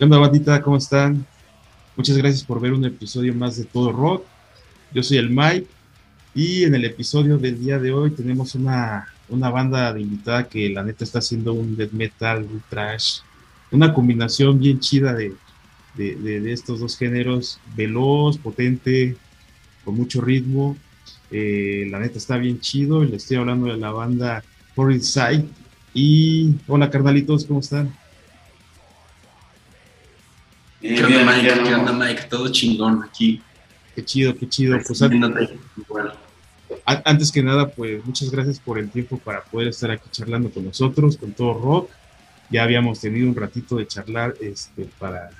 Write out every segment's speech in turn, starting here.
¿Qué onda, bandita? ¿Cómo están? Muchas gracias por ver un episodio más de Todo Rock. Yo soy el Mike y en el episodio del día de hoy tenemos una, una banda de invitada que la neta está haciendo un death metal, un trash, una combinación bien chida de, de, estos dos géneros, veloz, potente, con mucho ritmo. Eh, la neta está bien chido. Le estoy hablando de la banda Horrid Sight. Y hola, carnalitos, ¿cómo están? ¿Qué onda, Mike? ¿Qué onda, Mike? Todo chingón aquí. Qué chido, qué chido. Pues, antes que nada, pues muchas gracias por el tiempo para poder estar aquí charlando con nosotros, con todo rock. Ya habíamos tenido un ratito de charlar este, para,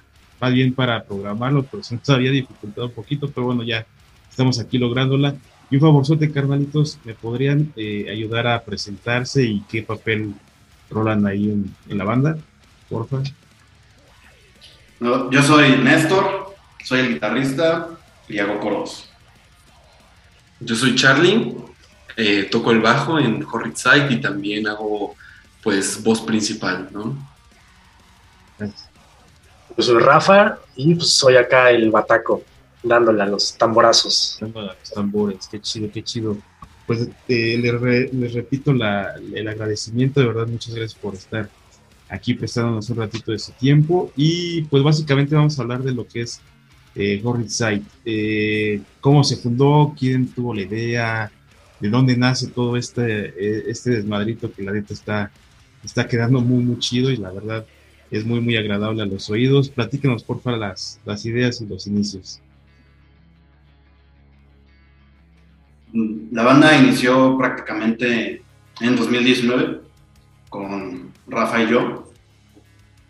más bien para programarlo, pero se nos había dificultado un poquito, pero bueno, ya estamos aquí lográndola. Y un favorzote, carnalitos, ¿me podrían eh, ayudar a presentarse y qué papel rolan ahí en, en la banda? Porfa yo soy Néstor, soy el guitarrista y hago coros. Yo soy Charlie, eh, toco el bajo en Horrid Sight y también hago pues voz principal, ¿no? Yo soy Rafa y pues, soy acá el bataco, dándole a los tamborazos. Dándole a los tambores, qué chido, qué chido. Pues eh, les, repito el agradecimiento, de verdad, muchas gracias por estar aquí prestándonos un ratito de su tiempo. Y pues básicamente vamos a hablar de lo que es eh, Sight. Eh, cómo se fundó, quién tuvo la idea, de dónde nace todo este, eh, este desmadrito que la neta está, está quedando muy, muy chido y la verdad es muy, muy agradable a los oídos. Platíquenos, porfa, las, las ideas y los inicios. La banda inició prácticamente en 2019 con Rafa y yo.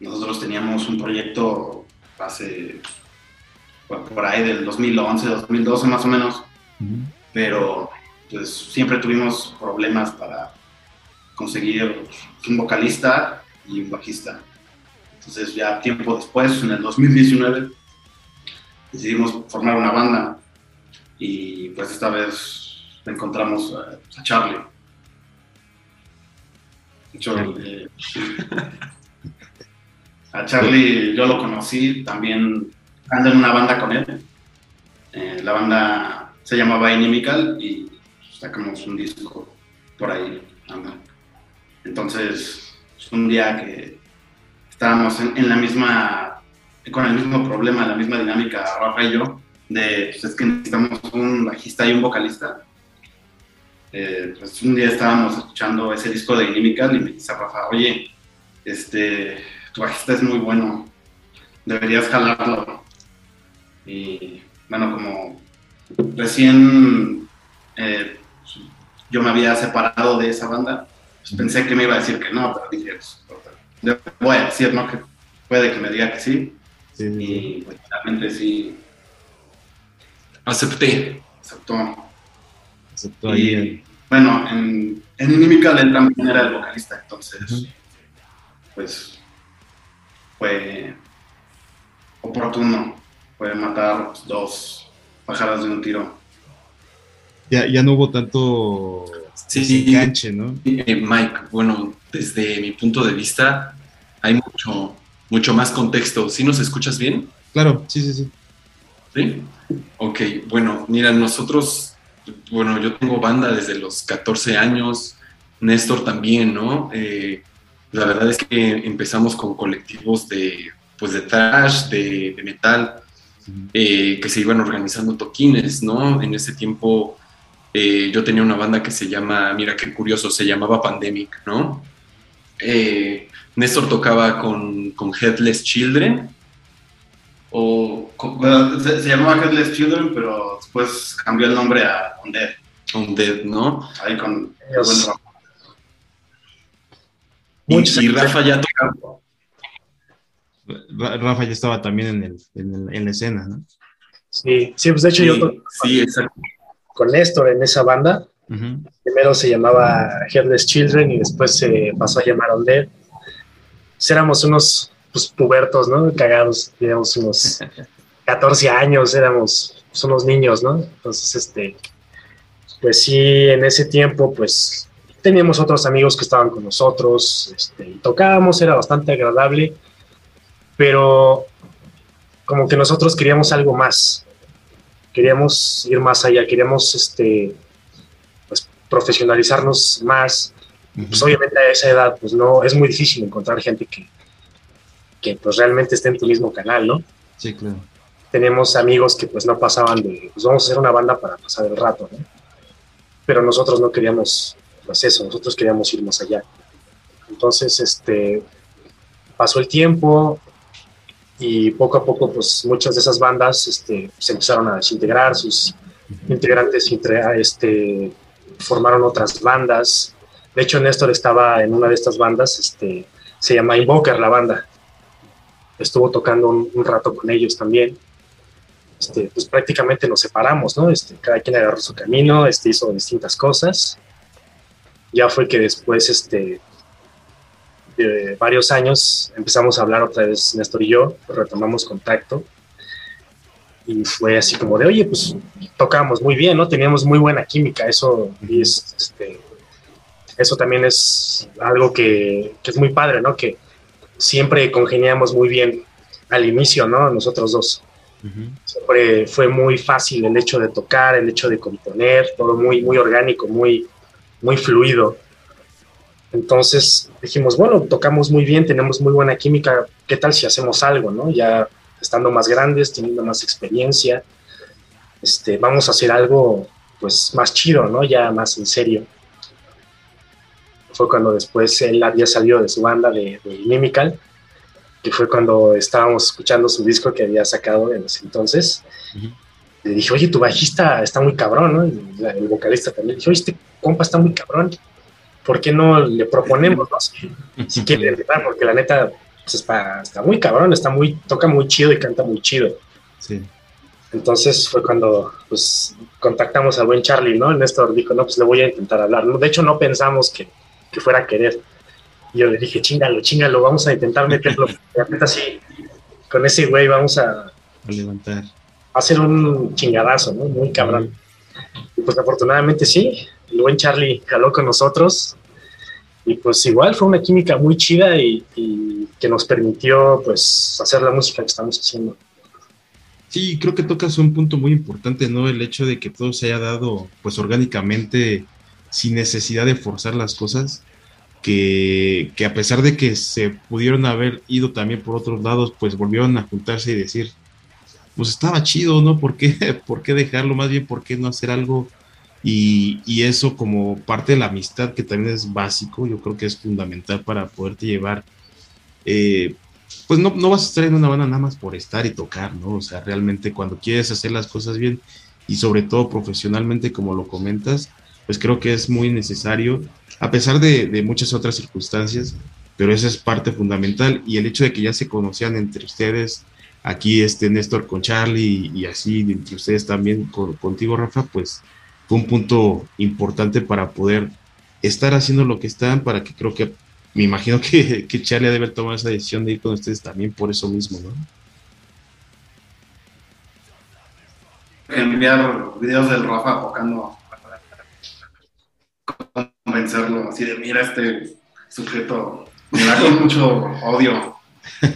Nosotros teníamos un proyecto hace por ahí del 2011, 2012 más o menos, pero pues siempre tuvimos problemas para conseguir un vocalista y un bajista. Entonces ya tiempo después, en el 2019, decidimos formar una banda. Y pues esta vez encontramos a Charlie. eh, a Charlie yo lo conocí, también ando en una banda con él. Eh, la banda se llamaba Inimical y sacamos un disco por ahí. Entonces, un día que estábamos en, la misma, con el mismo problema, la misma dinámica, Rafa y yo, de pues, es que necesitamos un bajista y un vocalista eh, pues un día estábamos escuchando ese disco de Inimical y me dice Rafa, oye, este, tu bajista es muy bueno, deberías jalarlo. Y bueno, como recién eh, yo me había separado de esa banda, pues pensé que me iba a decir que no, pero dije, pues, voy a decir, ¿no? Que puede que me diga que sí. Y pues, realmente sí. Acepté. Aceptó. Y, bueno, en, en Inimical él también era el vocalista, entonces, pues, fue oportuno, fue matar dos pájaros de un tiro. Ya, ya no hubo tanto sí, enganche, ¿no? Eh, Mike, bueno, desde mi punto de vista, hay mucho, mucho más contexto. ¿Sí nos escuchas bien? Claro, sí, sí, sí. ¿Sí? Ok, bueno, mira, nosotros bueno, yo tengo banda desde los 14 años, Néstor también, ¿no? Eh, la verdad es que empezamos con colectivos de, pues de trash, de, metal, eh, que se iban organizando toquines, ¿no? En ese tiempo eh, yo tenía una banda que se llama, mira qué curioso, se llamaba Pandemic, ¿no? Néstor tocaba con, con Headless Children, o se, llamaba Headless Children, pero después cambió el nombre a Undead. Undead, ¿no? Ahí con y, Rafa ya tocaba. Rafa ya estaba también en, el, en, en la escena, ¿no? Sí, sí, pues de hecho yo sí, con Néstor en esa banda. Primero se llamaba Headless Children y después se pasó a llamar Undead. Pues éramos unos pues, pubertos, ¿no? Cagados, digamos, unos 14 años, éramos pues, unos niños, ¿no? Entonces, este, pues sí, en ese tiempo, pues teníamos otros amigos que estaban con nosotros, este, y tocábamos, era bastante agradable, pero como que nosotros queríamos algo más, queríamos ir más allá, queríamos este, pues, profesionalizarnos más. Pues obviamente a esa edad pues no es muy difícil encontrar gente que, que pues realmente esté en tu mismo canal, ¿no? Sí, claro. Tenemos amigos que pues no pasaban de, pues vamos a hacer una banda para pasar el rato, ¿no? Pero nosotros no queríamos pues eso, nosotros queríamos ir más allá. Entonces, este, pasó el tiempo, y poco a poco pues muchas de esas bandas este, se empezaron a desintegrar, sus integrantes este, formaron otras bandas. De hecho, Néstor estaba en una de estas bandas, este, se llama Invoker la banda. Estuvo tocando un, rato con ellos también. Este, pues prácticamente nos separamos, ¿no? Este, cada quien agarró su camino, este, hizo distintas cosas. Ya fue que después este, varios años empezamos a hablar otra vez Néstor y yo, retomamos contacto y fue así como de, oye, pues tocamos muy bien, ¿no? Teníamos muy buena química, eso, y este, eso también es algo que, que, es muy padre, ¿no? Que siempre congeniamos muy bien al inicio, ¿no? Nosotros dos. Siempre fue muy fácil el hecho de tocar, el hecho de componer, todo muy, muy orgánico, muy, muy fluido. Entonces dijimos, bueno, tocamos muy bien, tenemos muy buena química, ¿qué tal si hacemos algo, no? Ya estando más grandes, teniendo más experiencia, este, vamos a hacer algo pues más chido, ¿no? Ya más en serio. Fue cuando después él había salido de su banda de, de Inimical, que fue cuando estábamos escuchando su disco que había sacado en ese entonces. Le dije, oye, tu bajista está muy cabrón, ¿no? Y el vocalista también. Le dije, oye, este compa está muy cabrón. ¿por qué no le proponemos, Si, quiere porque la neta pues, está, muy cabrón, está muy, toca muy chido y canta muy chido. Sí. Entonces fue cuando pues contactamos al buen Charlie, ¿no? Néstor dijo, no, pues le voy a intentar hablar. De hecho, no pensamos que, fuera a querer. Y yo le dije, chingalo, chingalo, vamos a intentar meterlo. así, con ese güey vamos a, a levantar. A hacer un chingadazo, ¿no? Muy cabrón. Y pues afortunadamente sí, el buen Charlie jaló con nosotros y pues igual fue una química muy chida y, que nos permitió pues hacer la música que estamos haciendo. Sí, creo que tocas un punto muy importante, ¿no? El hecho de que todo se haya dado pues orgánicamente sin necesidad de forzar las cosas, que, que a pesar de que se pudieron haber ido también por otros lados, pues volvieron a juntarse y decir, pues estaba chido, ¿no? ¿Por qué, ¿Por qué dejarlo? Más bien, ¿por qué no hacer algo y, eso como parte de la amistad, que también es básico, yo creo que es fundamental para poderte llevar. Eh, pues no, no vas a estar en una banda nada más por estar y tocar, ¿no? O sea, realmente cuando quieres hacer las cosas bien y sobre todo profesionalmente, como lo comentas, pues creo que es muy necesario, a pesar de, de muchas otras circunstancias, pero esa es parte fundamental y el hecho de que ya se conocían entre ustedes, aquí este Néstor con Charlie y, así entre ustedes también contigo Rafa, pues fue un punto importante para poder estar haciendo lo que están, para que creo que me imagino que, que Charlie ha de haber tomado esa decisión de ir con ustedes también por eso mismo, ¿no? Enviar videos del Rafa tocando convencerlo, así de mira este sujeto, me da con mucho odio.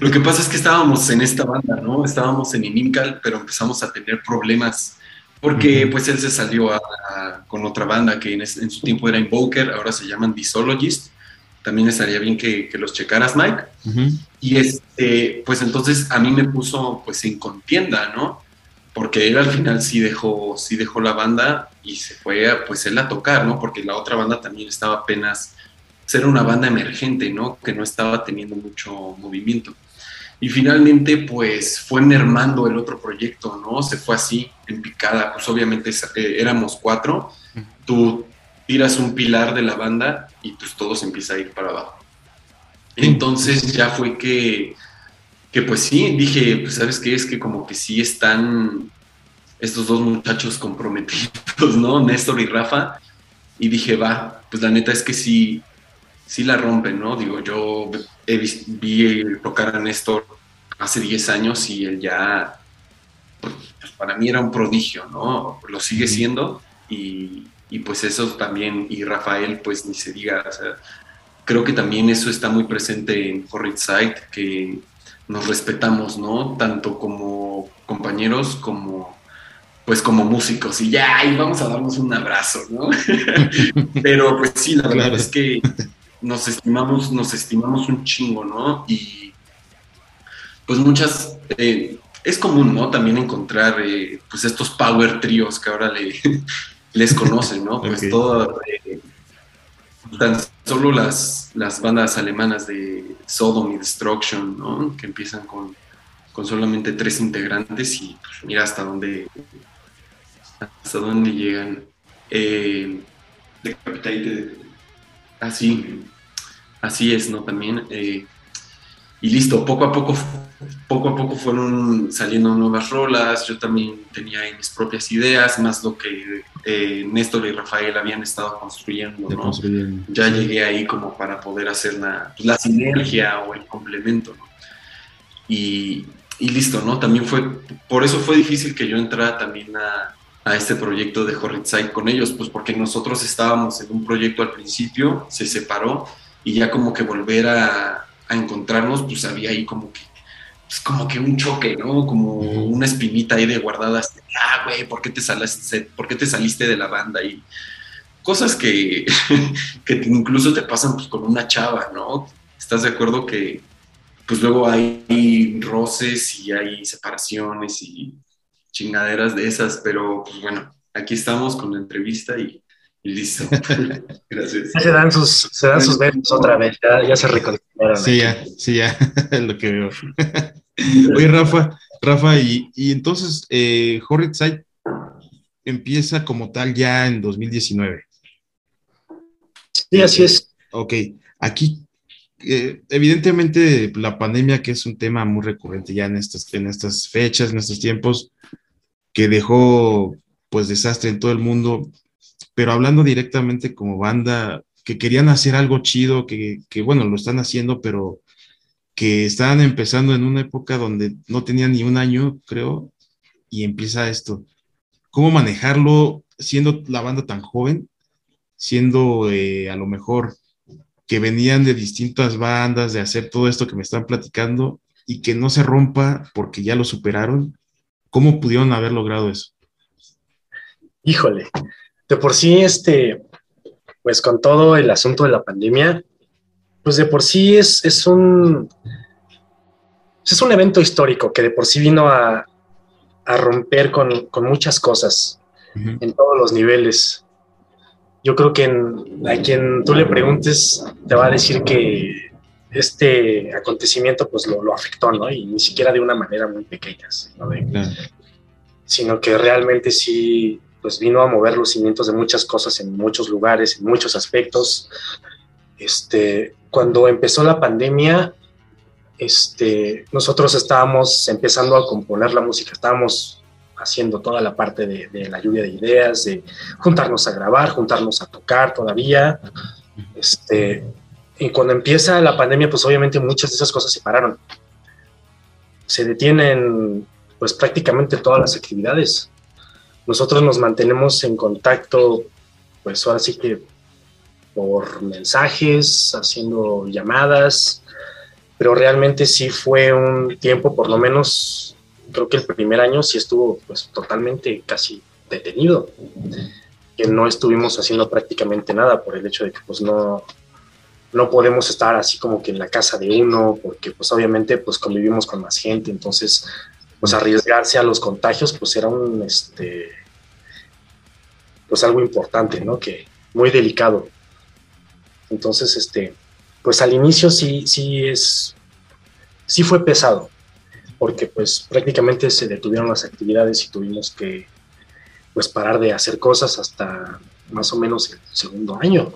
Lo que pasa es que estábamos en esta banda, ¿no? Estábamos en Inimcal, pero empezamos a tener problemas porque pues él se salió con otra banda que en, su tiempo era Invoker, ahora se llaman Disologist. También estaría bien que, los checaras, Mike. Y este, pues entonces a mí me puso pues en contienda, ¿no? Porque él al final sí dejó, sí dejó la banda y se fue a, pues él a tocar, ¿no? Porque la otra banda también estaba apenas, ser una banda emergente, ¿no? Que no estaba teniendo mucho movimiento. Y finalmente, pues fue mermando el otro proyecto, ¿no? Se fue así, en picada. Pues obviamente eh, éramos cuatro. Tú tiras un pilar de la banda y pues todo se empieza a ir para abajo. Entonces ya fue que, que pues sí, dije, pues sabes qué, es que como que sí están estos dos muchachos comprometidos, ¿no? Néstor y Rafa. Y dije, va, pues la neta es que sí, sí la rompen, ¿no? Digo, yo vi tocar a Néstor hace 10 años y él ya, pues, para mí era un prodigio, ¿no? Lo sigue siendo y, y, pues eso también, y Rafael, pues ni se diga, o sea, creo que también eso está muy presente en Horrid Sight, que nos respetamos, ¿no? Tanto como compañeros como pues como músicos y ya, y vamos a darnos un abrazo, ¿no? Pero pues sí, la verdad es que nos estimamos, nos estimamos un chingo, ¿no? Y pues muchas, eh, es común, ¿no? También encontrar eh, pues estos power tríos que ahora le, les conocen, ¿no? Pues todo, eh, tan solo las, las bandas alemanas de Sodom y Destruction, ¿no? Que empiezan con, con solamente tres integrantes y pues, mira hasta dónde hasta dónde llegan. Eh, así, así es, ¿no? También. Eh, y listo, poco a poco, poco a poco fueron saliendo nuevas rolas. Yo también tenía mis propias ideas, más lo que eh, Néstor y Rafael habían estado construyendo. ¿no? Ya llegué ahí como para poder hacer la, la sinergia o el complemento. ¿no? Y, y listo, ¿no? También fue, por eso fue difícil que yo entrara también a, a este proyecto de Horridside con ellos, pues porque nosotros estábamos en un proyecto al principio, se separó y ya como que volver a, a encontrarnos, pues había ahí como que, pues como que un choque, ¿no? Como una espinita ahí de guardadas, ah, güey, ¿por qué te saliste, por qué te saliste de la banda? Y cosas que, que incluso te pasan pues, con una chava, ¿no? ¿Estás de acuerdo que pues luego hay roces y hay separaciones y chingaderas de esas, pero pues bueno, aquí estamos con la entrevista y, listo. Gracias. Se dan sus, se dan sus besos otra vez, ya, se reconciliaron. Sí, ya, sí, ya, es lo que veo. Oye, Rafa, Rafa, y, y entonces eh, Horrid Side empieza como tal ya en 2019. Sí, así es. Ok, aquí eh, evidentemente la pandemia, que es un tema muy recurrente ya en estas, en estas fechas, en estos tiempos, que dejó pues desastre en todo el mundo, pero hablando directamente como banda, que querían hacer algo chido, que, que bueno, lo están haciendo, pero que estaban empezando en una época donde no tenían ni un año, creo, y empieza esto. ¿Cómo manejarlo siendo la banda tan joven, siendo eh, a lo mejor que venían de distintas bandas, de hacer todo esto que me están platicando y que no se rompa porque ya lo superaron ¿Cómo pudieron haber logrado eso? Híjole, de por sí, este, pues con todo el asunto de la pandemia, pues de por sí es, es un es un evento histórico que de por sí vino a, romper con, muchas cosas en todos los niveles. Yo creo que a quien tú le preguntes te va a decir que este acontecimiento pues lo, afectó, ¿no? Y ni siquiera de una manera muy pequeña, sino que realmente sí pues vino a mover los cimientos de muchas cosas en muchos lugares, en muchos aspectos. Este, cuando empezó la pandemia, este, nosotros estábamos empezando a componer la música, estábamos haciendo toda la parte de, de, la lluvia de ideas, de juntarnos a grabar, juntarnos a tocar todavía. Este, y cuando empieza la pandemia, pues obviamente muchas de esas cosas se pararon. Se detienen pues prácticamente todas las actividades. Nosotros nos mantenemos en contacto, pues ahora sí que por mensajes, haciendo llamadas, pero realmente sí fue un tiempo, por lo menos, creo que el primer año sí estuvo pues totalmente casi detenido, que no estuvimos haciendo prácticamente nada por el hecho de que pues no, no podemos estar así como que en la casa de uno, porque pues obviamente pues convivimos con más gente, entonces pues arriesgarse a los contagios pues era un, este, pues algo importante, ¿no? Que muy delicado. Entonces, este, pues al inicio sí, sí es, sí fue pesado, porque pues prácticamente se detuvieron las actividades y tuvimos que pues parar de hacer cosas hasta más o menos el segundo año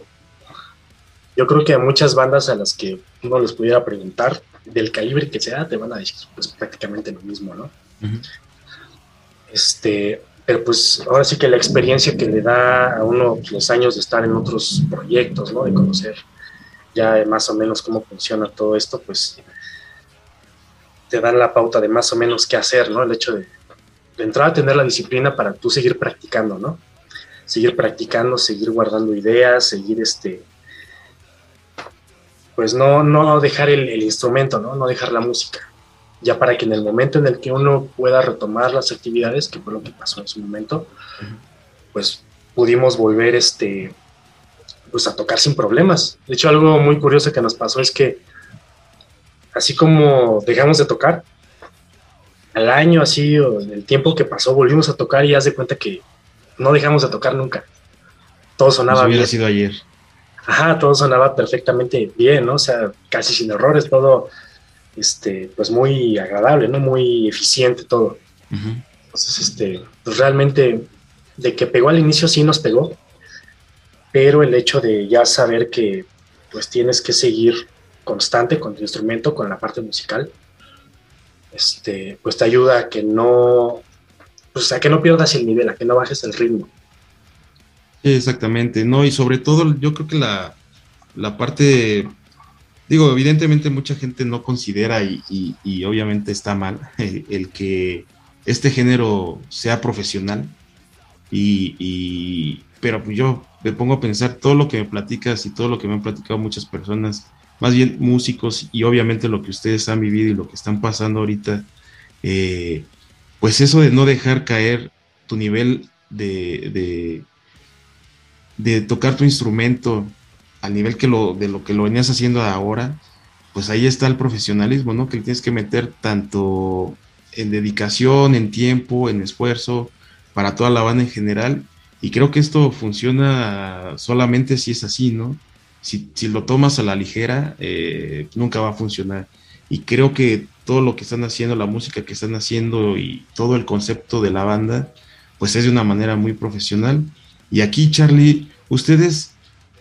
yo creo que a muchas bandas a las que uno les pudiera preguntar, del calibre que sea, te van a decir pues prácticamente lo mismo, ¿no? Este, pero pues ahora sí que la experiencia que le da a uno pues, los años de estar en otros proyectos, ¿no? De conocer ya más o menos cómo funciona todo esto, pues te dan la pauta de más o menos qué hacer, ¿no? El hecho de, de entrar a tener la disciplina para tú seguir practicando, ¿no? Seguir practicando, seguir guardando ideas, seguir este, pues no, no dejar el, instrumento, ¿no? No dejar la música. ya para que en el momento en el que uno pueda retomar las actividades, que fue lo que pasó en su momento, pues pudimos volver este, pues a tocar sin problemas. De hecho, algo muy curioso que nos pasó es que así como dejamos de tocar, al año así, o en el tiempo que pasó, volvimos a tocar y haz de cuenta que no dejamos de tocar nunca. Todo sonaba bien. sido ayer. Ajá, todo sonaba perfectamente bien, ¿no? O sea, casi sin errores, todo, este, pues muy agradable, ¿no? Muy eficiente todo. Entonces, este, pues realmente, de que pegó al inicio sí nos pegó, pero el hecho de ya saber que, pues tienes que seguir constante con tu instrumento, con la parte musical, este, pues te ayuda a que no, pues a que no pierdas el nivel, a que no bajes el ritmo. Exactamente, no, y sobre todo yo creo que la, la parte, digo, evidentemente mucha gente no considera y, obviamente está mal el, que este género sea profesional, y, pero pues yo me pongo a pensar todo lo que me platicas y todo lo que me han platicado muchas personas más bien músicos y obviamente lo que ustedes han vivido y lo que están pasando ahorita, eh, pues eso de no dejar caer tu nivel de, tocar tu instrumento al nivel que lo, de lo que lo venías haciendo ahora, pues ahí está el profesionalismo, ¿no? Que tienes que meter tanto en dedicación, en tiempo, en esfuerzo, para toda la banda en general. Y creo que esto funciona solamente si es así, ¿no? si, lo tomas a la ligera, eh, nunca va a funcionar. Y creo que todo lo que están haciendo, la música que están haciendo y todo el concepto de la banda, pues es de una manera muy profesional. Y aquí, Charlie, ustedes,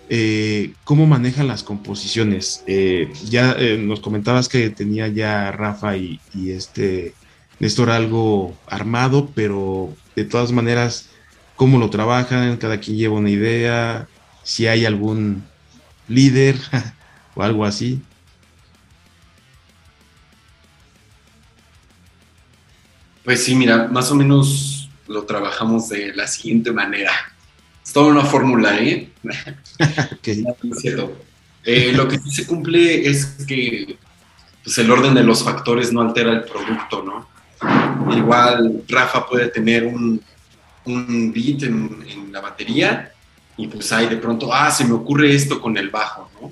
eh, ¿cómo manejan las composiciones? Eh, ya nos comentabas que tenía ya Rafa y, y este Néstor algo armado, pero de todas maneras, ¿cómo lo trabajan? Cada quien lleva una idea, si hay algún líder o algo así. Pues sí, mira, más o menos lo trabajamos de la siguiente manera. Es toda una fórmula, ¿eh? eh, lo que sí se cumple es que pues, el orden de los factores no altera el producto, ¿no? Igual Rafa puede tener un, un beat en, en la batería y pues ahí de pronto, ah, se me ocurre esto con el bajo, ¿no?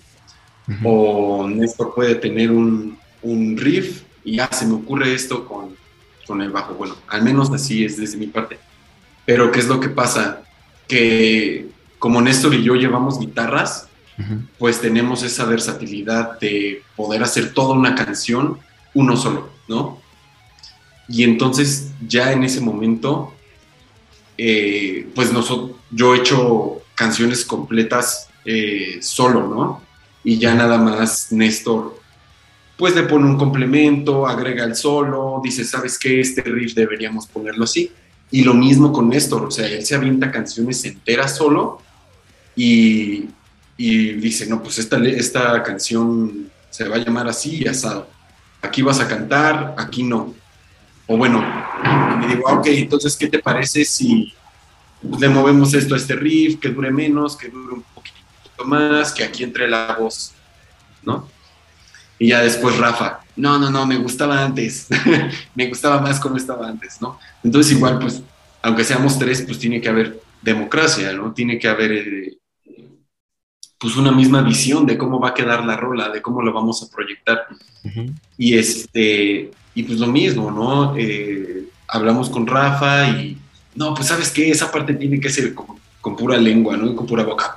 O Néstor puede tener un, un, riff y ah, se me ocurre esto con, con el bajo. Bueno, al menos así es desde mi parte. Pero ¿qué es lo que pasa? Que como Néstor y yo llevamos guitarras, pues tenemos esa versatilidad de poder hacer toda una canción uno solo, ¿no? Y entonces ya en ese momento, eh, pues nosotros, yo he hecho canciones completas eh, solo, ¿no? Y ya nada más Néstor, pues le pone un complemento, agrega el solo, dice, ¿sabes qué? Este riff deberíamos ponerlo así. Y lo mismo con Néstor, o sea, él se avienta canciones enteras solo y, y dice, no, pues esta, esta canción se va a llamar así y asado. Aquí vas a cantar, aquí no. O bueno, y me digo, ah, ok, entonces, ¿qué te parece si le movemos esto a este riff, que dure menos, que dure un poquito más, que aquí entre la voz, ¿no? Y ya después Rafa, no, no, no, me gustaba antes, me gustaba más como estaba antes, ¿no? Entonces igual, pues, aunque seamos tres, pues tiene que haber democracia, ¿no? Tiene que haber, eh, pues, una misma visión de cómo va a quedar la rola, de cómo lo vamos a proyectar. Y este, y pues lo mismo, ¿no? Eh, hablamos con Rafa y no, pues sabes que esa parte tiene que ser con, pura lengua, ¿no? Con pura boca.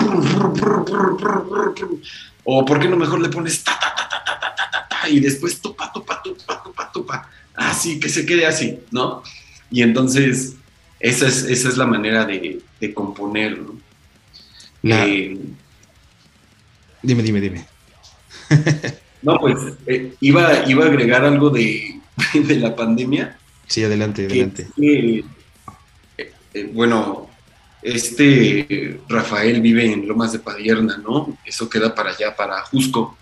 O ¿por qué no mejor le pones ta, ta, ta, ta, ta, ta, ta, ta, y después topa, topa, topa, topa, topa. Así, que se quede así, ¿no? Y entonces, esa es, esa es la manera de, de componer, ¿no? Eh, dime, dime, dime. no, pues eh, iba, iba a agregar algo de, de la pandemia. Sí, adelante, adelante. Eh, bueno, este Rafael vive en Lomas de Padierna, ¿no? Eso queda para allá, para Jusco.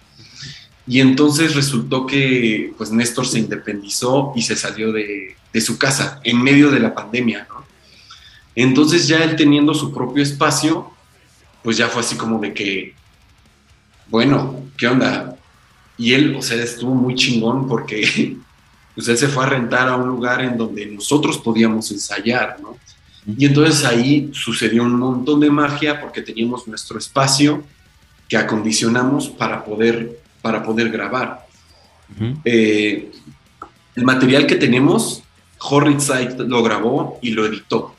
Y entonces resultó que pues Néstor se independizó y se salió de, su casa en medio de la pandemia. Entonces ya él teniendo su propio espacio, pues ya fue así como de que, bueno, ¿qué onda? Y él, o sea, estuvo muy chingón porque pues él se fue a rentar a un lugar en donde nosotros podíamos ensayar. Y entonces ahí sucedió un montón de magia porque teníamos nuestro espacio que acondicionamos para poder, para poder grabar. Eh, el material que tenemos, Horrid lo grabó y lo editó.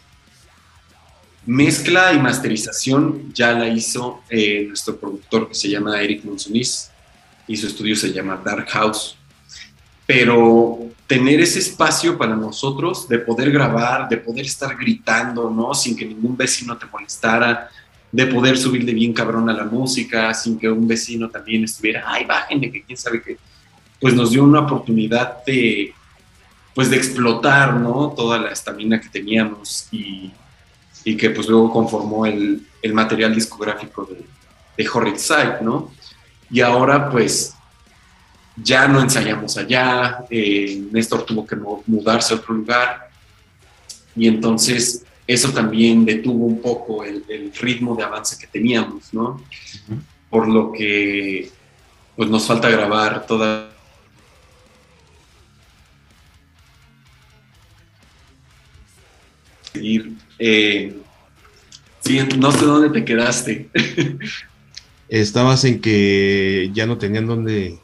Mezcla y masterización ya la hizo eh, nuestro productor que se llama Eric Monsonis y su estudio se llama Dark House. Pero tener ese espacio para nosotros de poder grabar, de poder estar gritando, ¿no? Sin que ningún vecino te molestara, de poder subirle bien cabrón a la música, sin que un vecino también estuviera, ay, bájenle, que quién sabe qué. Pues nos dio una oportunidad de, pues de explotar, ¿no? Toda la estamina que teníamos y, y que pues luego conformó el, el material discográfico de, de Horrid Sight, ¿no? Y ahora pues ya no ensayamos allá, eh, Néstor tuvo que mudarse a otro lugar y entonces eso también detuvo un poco el, ritmo de avance que teníamos, ¿no? Por lo que pues nos falta grabar toda Eh, sí, no sé dónde te quedaste. Estabas en que ya no tenían dónde,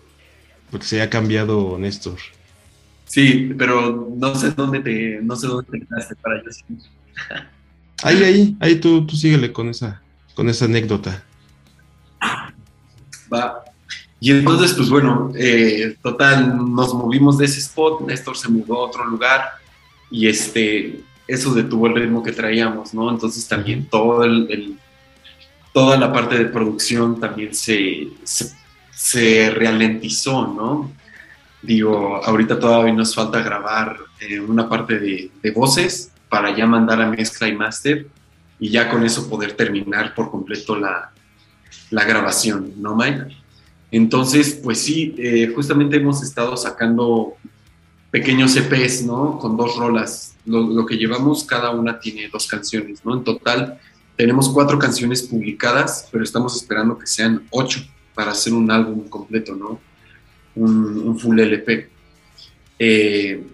porque se había cambiado Néstor. Sí, pero no sé dónde te, no sé dónde te quedaste para yo Ahí, ahí, ahí tú, tú síguele con esa, con esa anécdota. Va. Y entonces, pues bueno, eh, total, nos movimos de ese spot, Néstor se mudó a otro lugar y este, eso detuvo el ritmo que traíamos, ¿no? Entonces también todo el, toda la parte de producción también se, se, ralentizó, ¿no? Digo, ahorita todavía nos falta grabar eh, una parte de, de, voces para ya mandar a mezcla y máster y ya con eso poder terminar por completo la, la grabación, ¿no, Mike? Entonces, pues sí, eh, justamente hemos estado sacando pequeños EPs, ¿no? Con dos rolas. Lo, que llevamos, cada una tiene dos canciones, ¿no? En total tenemos cuatro canciones publicadas, pero estamos esperando que sean ocho para hacer un álbum completo, ¿no? Un, full LP. Eh,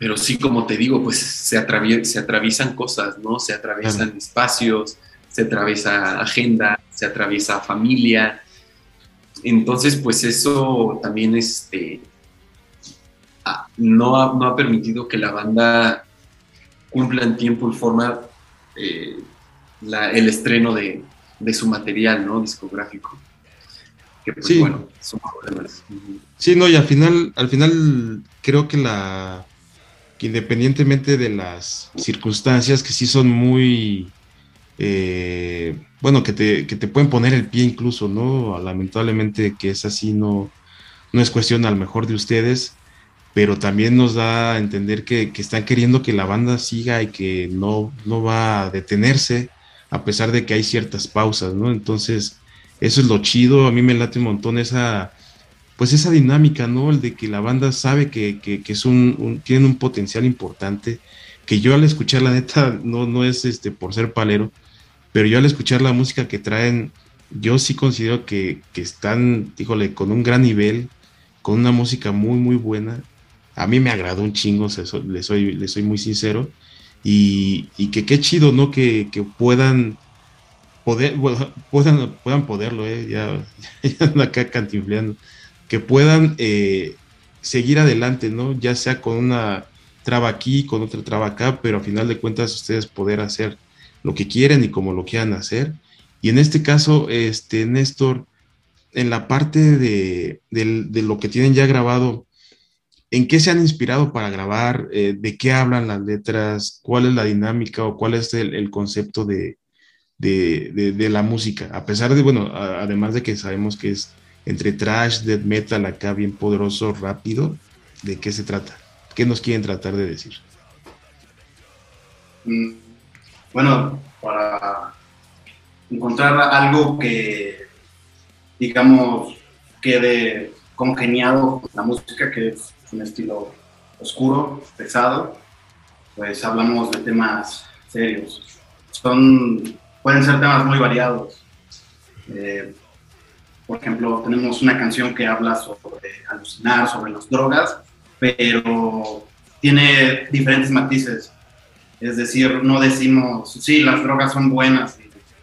pero sí, como te digo, pues se, se atraviesan cosas, ¿no? Se atraviesan espacios, se atraviesa agenda, se atraviesa familia. Entonces, pues eso también este, no ha, no ha permitido que la banda cumpla en tiempo y forma eh, el estreno de, su material ¿no? discográfico. Que pues, sí. bueno, son problemas. Sí, no, y al final, al final creo que la que independientemente de las circunstancias que sí son muy eh, bueno, que te, que te, pueden poner el pie incluso, ¿no? Lamentablemente que es así, no, no es cuestión a lo mejor de ustedes, pero también nos da a entender que, están queriendo que la banda siga y que no, no va a detenerse, a pesar de que hay ciertas pausas, ¿no? Entonces, eso es lo chido, a mí me late un montón esa, pues esa dinámica, ¿no? El de que la banda sabe que, que, es un, tienen un potencial importante, que yo al escuchar la neta, no, no es este por ser palero, pero yo al escuchar la música que traen, yo sí considero que, que están, híjole, con un gran nivel, con una música muy, muy buena a mí me agradó un chingo, le soy, soy muy sincero. Y, que qué chido, ¿no? Que, puedan poder, puedan, puedan poderlo, ¿eh? ya, ya acá cantinfleando, que puedan eh, seguir adelante, ¿no? Ya sea con una traba aquí, con otra traba acá, pero a final de cuentas ustedes poder hacer lo que quieren y como lo quieran hacer. Y en este caso, este, Néstor, en la parte de, de lo que tienen ya grabado, ¿En qué se han inspirado para grabar? Eh, ¿De qué hablan las letras? ¿Cuál es la dinámica o cuál es el, concepto de, la música? A pesar de, bueno, además de que sabemos que es entre trash, death metal, acá bien poderoso, rápido, ¿de qué se trata? ¿Qué nos quieren tratar de decir? Mm, bueno, para encontrar algo que, digamos, quede congeniado con la música que es un estilo oscuro, pesado, pues hablamos de temas serios. Son, pueden ser temas muy variados. Eh, por ejemplo, tenemos una canción que habla sobre alucinar, sobre las drogas, pero tiene diferentes matices. Es decir, no decimos, sí, las drogas son buenas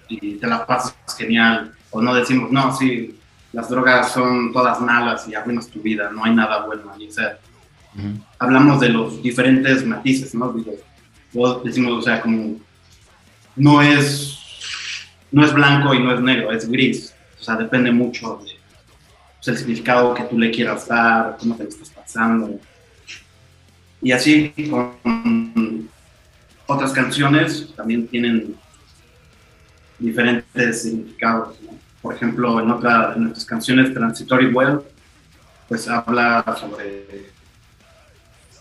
y, te las pasas genial, o no decimos, no, sí, las drogas son todas malas y arruinas tu vida, no hay nada bueno ahí. O sea, hablamos de los diferentes matices, ¿no? o decimos, o sea, como no es, no es blanco y no es negro, es gris. Sea, depende mucho de pues, significado que tú le quieras dar, cómo te lo estás pasando. Y así con otras canciones también tienen diferentes significados. Por ejemplo, en otra de nuestras canciones, Transitory Well, pues habla sobre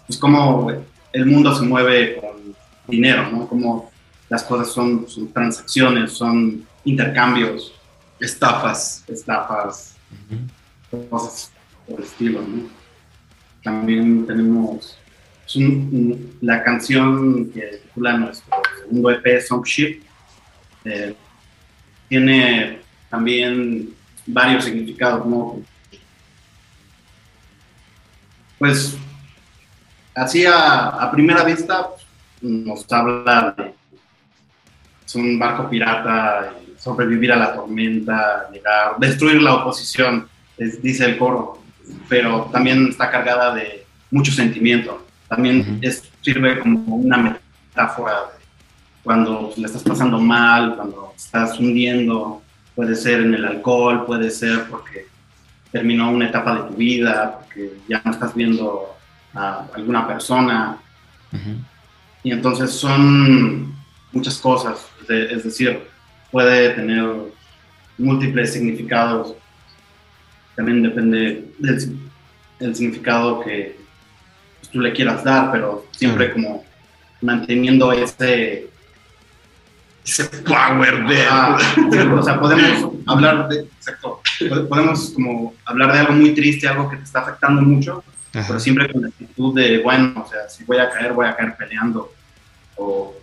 pues, cómo el mundo se mueve con dinero, ¿no? Cómo las cosas son, transacciones, son intercambios, estafas, estafas, cosas por el estilo, ¿no? También tenemos la canción que titula nuestro segundo EP, Song Ship, eh, tiene también varios significados, ¿no? Pues así a, primera vista nos habla de un barco pirata, sobrevivir a la tormenta, llegar, destruir la oposición, dice el coro, pero también está cargada de mucho sentimiento. También sirve como una metáfora cuando le estás pasando mal, cuando estás hundiendo, puede ser en el alcohol, puede ser porque terminó una etapa de tu vida, porque ya no estás viendo a alguna persona. Y entonces son muchas cosas, es decir, puede tener múltiples significados. También depende del, significado que pues, tú le quieras dar, pero siempre como manteniendo ese ese power de o sea podemos hablar de exacto, podemos como hablar de algo muy triste algo que te está afectando mucho pero siempre con la actitud de, bueno, o sea, si voy a caer, voy a caer peleando. O,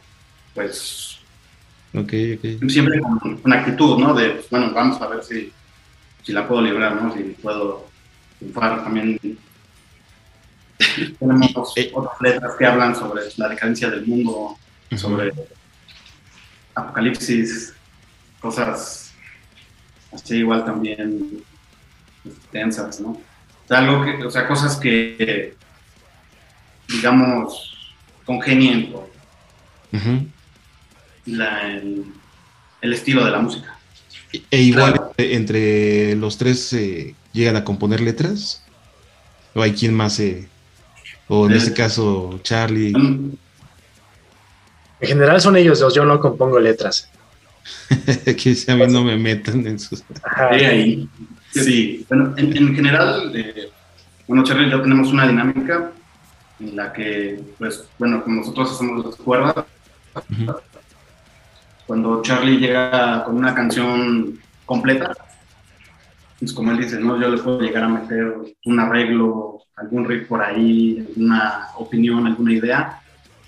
pues. Siempre con, una actitud, ¿no? De, bueno, vamos a ver si, si la puedo librar, ¿no? Si puedo triunfar también. Tenemos eh. otras letras que hablan sobre la decadencia del mundo, sobre apocalipsis, cosas así igual también tensas, ¿no? algo que, o sea, cosas que, digamos, congenien con el, estilo de la música. E igual entre los tres eh, llegan a componer letras, o hay quien más, eh, o en este caso Charlie. En general son ellos dos, yo no compongo letras. que a mí no me metan en sus. ahí. Sí, bueno, en, general, eh, bueno, Charlie y yo tenemos una dinámica en la que, pues, bueno, como nosotros hacemos las cuerdas, cuando Charlie llega con una canción completa, pues como él dice, ¿no? Yo le puedo llegar a meter un arreglo, algún riff por ahí, alguna opinión, alguna idea,